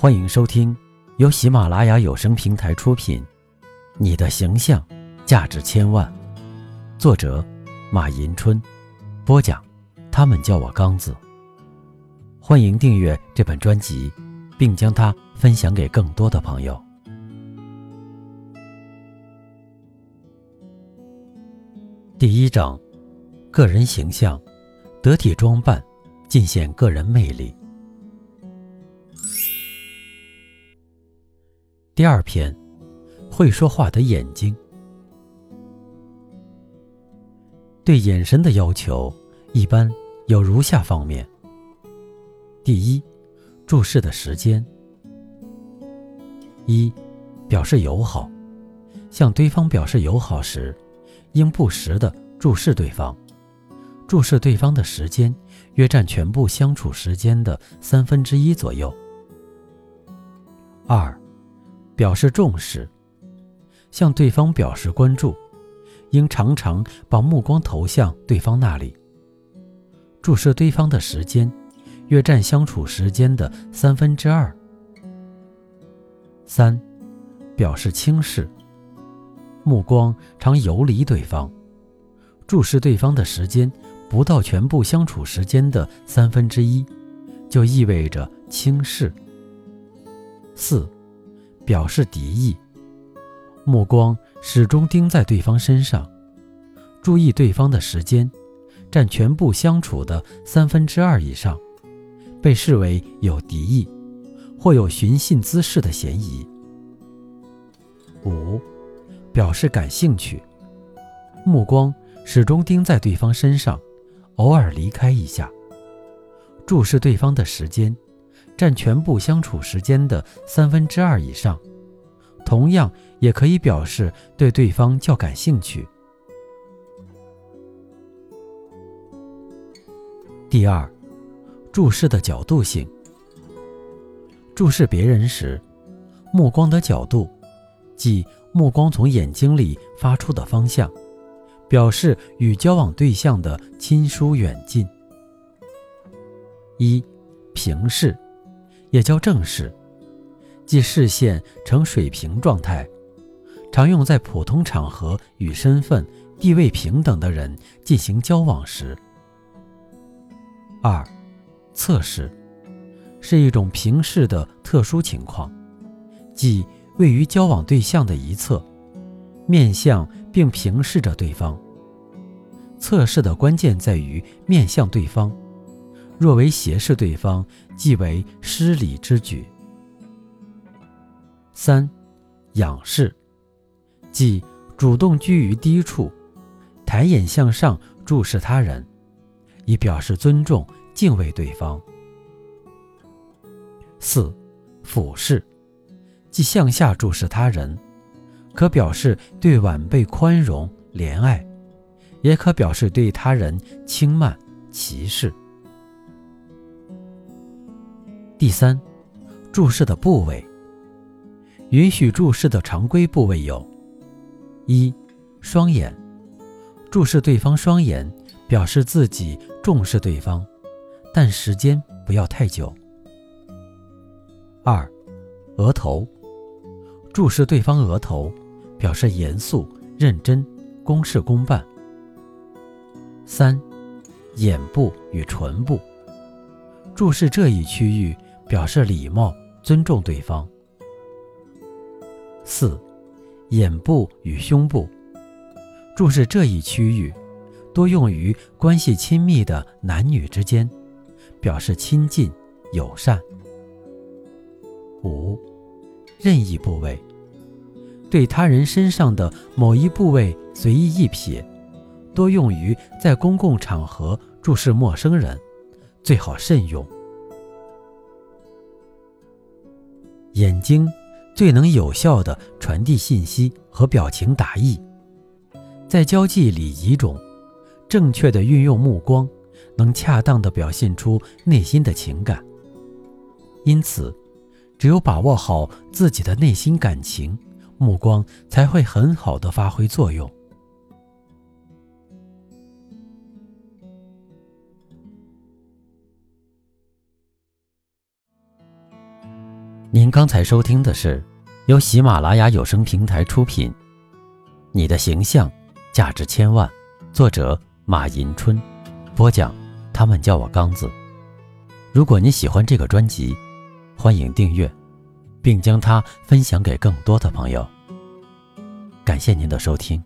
欢迎收听由喜马拉雅有声平台出品《你的形象价值千万》，作者马迎春，播讲他们叫我刚子。欢迎订阅这本专辑，并将它分享给更多的朋友。第一章，个人形象，得体装扮，尽显个人魅力。第二篇，会说话的眼睛。对眼神的要求一般有如下方面：第一，注视的时间。一，表示友好，向对方表示友好时，应不时的注视对方，注视对方的时间约占全部相处时间的三分之一左右。二。表示重视，向对方表示关注，应常常把目光投向对方那里。注视对方的时间，约占相处时间的三分之二。三，表示轻视，目光常游离对方，注视对方的时间不到全部相处时间的三分之一，就意味着轻视。四。表示敌意，目光始终盯在对方身上，注意对方的时间，占全部相处的三分之二以上，被视为有敌意，或有寻衅滋事的嫌疑。五，表示感兴趣，目光始终盯在对方身上，偶尔离开一下，注视对方的时间。占全部相处时间的三分之二以上，同样也可以表示对对方较感兴趣。第二，注视的角度性。注视别人时，目光的角度，即目光从眼睛里发出的方向，表示与交往对象的亲疏远近。一，平视。也叫正视，即视线呈水平状态，常用在普通场合与身份地位平等的人进行交往时。二，侧视，是一种平视的特殊情况，即位于交往对象的一侧，面向并平视着对方。侧视的关键在于面向对方。若为斜视对方，即为失礼之举。三，仰视，即主动居于低处，抬眼向上注视他人，以表示尊重、敬畏对方。四，俯视，即向下注视他人，可表示对晚辈宽容、怜爱，也可表示对他人轻慢、歧视。第三，注视的部位。允许注视的常规部位有：一、双眼，注视对方双眼，表示自己重视对方，但时间不要太久；二、额头，注视对方额头，表示严肃认真、公事公办；三、眼部与唇部，注视这一区域。表示礼貌、尊重对方。四，眼部与胸部，注视这一区域，多用于关系亲密的男女之间，表示亲近、友善。五，任意部位，对他人身上的某一部位随意一瞥，多用于在公共场合注视陌生人，最好慎用。眼睛最能有效地传递信息和表情达意，在交际礼仪中，正确的运用目光，能恰当地表现出内心的情感。因此，只有把握好自己的内心感情，目光才会很好的发挥作用。您刚才收听的是由喜马拉雅有声平台出品，《你的形象价值千万》，作者马迎春，播讲。他们叫我刚子。如果你喜欢这个专辑，欢迎订阅，并将它分享给更多的朋友。感谢您的收听。